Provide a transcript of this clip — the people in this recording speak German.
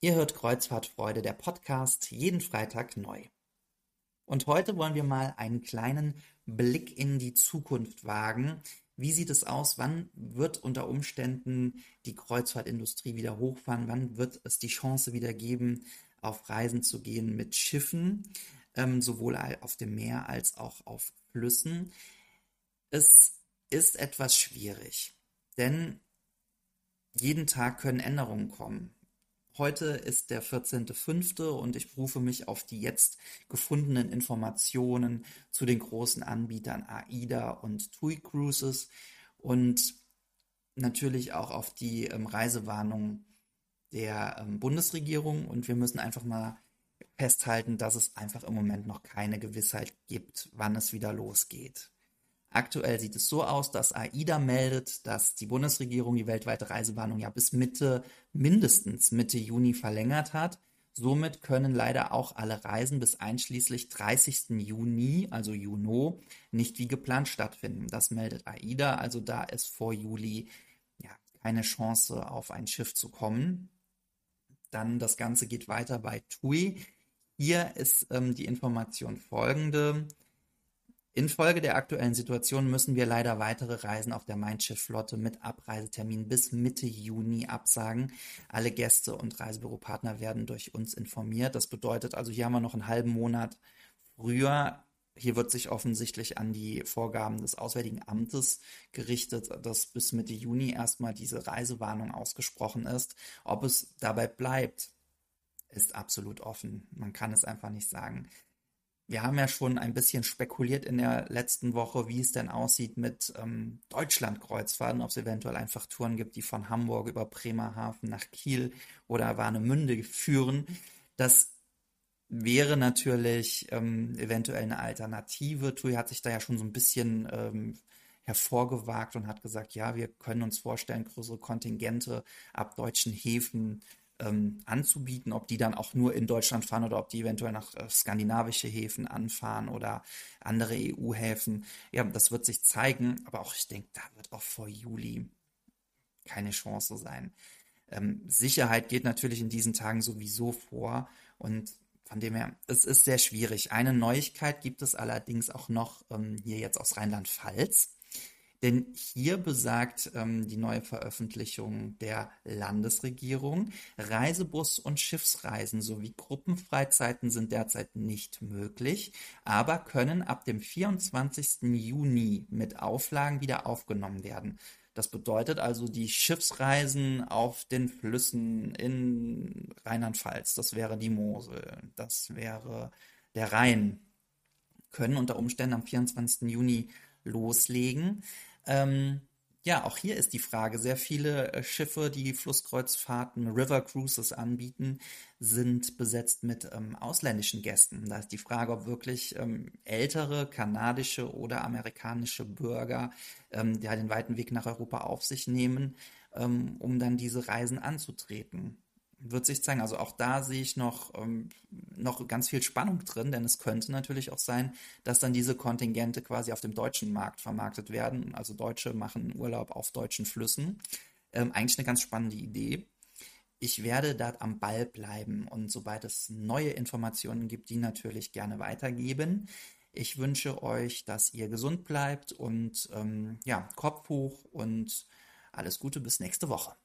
Ihr hört Kreuzfahrtfreude, der Podcast, jeden Freitag neu. Und heute wollen wir mal einen kleinen Blick in die Zukunft wagen. Wie sieht es aus? Wann wird unter Umständen die Kreuzfahrtindustrie wieder hochfahren? Wann wird es die Chance wieder geben, auf Reisen zu gehen mit Schiffen, ähm, sowohl auf dem Meer als auch auf Flüssen? Es ist etwas schwierig, denn jeden Tag können Änderungen kommen. Heute ist der 14.05. und ich berufe mich auf die jetzt gefundenen Informationen zu den großen Anbietern AIDA und TUI Cruises und natürlich auch auf die ähm, Reisewarnung der ähm, Bundesregierung. Und wir müssen einfach mal festhalten, dass es einfach im Moment noch keine Gewissheit gibt, wann es wieder losgeht. Aktuell sieht es so aus, dass AIDA meldet, dass die Bundesregierung die weltweite Reisewarnung ja bis Mitte, mindestens Mitte Juni verlängert hat. Somit können leider auch alle Reisen bis einschließlich 30. Juni, also Juno, nicht wie geplant stattfinden. Das meldet AIDA, also da ist vor Juli ja keine Chance auf ein Schiff zu kommen. Dann das Ganze geht weiter bei TUI. Hier ist ähm, die Information folgende. Infolge der aktuellen Situation müssen wir leider weitere Reisen auf der Mein Schiff-Flotte mit Abreisetermin bis Mitte Juni absagen. Alle Gäste und Reisebüropartner werden durch uns informiert. Das bedeutet also, hier haben wir noch einen halben Monat früher. Hier wird sich offensichtlich an die Vorgaben des Auswärtigen Amtes gerichtet, dass bis Mitte Juni erstmal diese Reisewarnung ausgesprochen ist. Ob es dabei bleibt, ist absolut offen. Man kann es einfach nicht sagen. Wir haben ja schon ein bisschen spekuliert in der letzten Woche, wie es denn aussieht mit ähm, Deutschlandkreuzfahrten, ob es eventuell einfach Touren gibt, die von Hamburg über Bremerhaven nach Kiel oder Warnemünde führen. Das wäre natürlich ähm, eventuell eine Alternative. TUI hat sich da ja schon so ein bisschen ähm, hervorgewagt und hat gesagt, ja, wir können uns vorstellen, größere Kontingente ab deutschen Häfen ähm, anzubieten, ob die dann auch nur in Deutschland fahren oder ob die eventuell nach äh, skandinavische Häfen anfahren oder andere EU-Häfen. Ja, das wird sich zeigen, aber auch ich denke, da wird auch vor Juli keine Chance sein. Ähm, Sicherheit geht natürlich in diesen Tagen sowieso vor und von dem her, es ist sehr schwierig. Eine Neuigkeit gibt es allerdings auch noch ähm, hier jetzt aus Rheinland-Pfalz. Denn hier besagt ähm, die neue Veröffentlichung der Landesregierung, Reisebus- und Schiffsreisen sowie Gruppenfreizeiten sind derzeit nicht möglich, aber können ab dem 24. Juni mit Auflagen wieder aufgenommen werden. Das bedeutet also die Schiffsreisen auf den Flüssen in Rheinland-Pfalz, das wäre die Mosel, das wäre der Rhein, können unter Umständen am 24. Juni loslegen. Ähm, ja, auch hier ist die Frage, sehr viele äh, Schiffe, die Flusskreuzfahrten, River Cruises anbieten, sind besetzt mit ähm, ausländischen Gästen. Da ist die Frage, ob wirklich ähm, ältere kanadische oder amerikanische Bürger ähm, ja, den weiten Weg nach Europa auf sich nehmen, ähm, um dann diese Reisen anzutreten wird sich zeigen. Also auch da sehe ich noch, ähm, noch ganz viel Spannung drin, denn es könnte natürlich auch sein, dass dann diese Kontingente quasi auf dem deutschen Markt vermarktet werden. Also Deutsche machen Urlaub auf deutschen Flüssen. Ähm, eigentlich eine ganz spannende Idee. Ich werde da am Ball bleiben und sobald es neue Informationen gibt, die natürlich gerne weitergeben. Ich wünsche euch, dass ihr gesund bleibt und ähm, ja, Kopf hoch und alles Gute bis nächste Woche.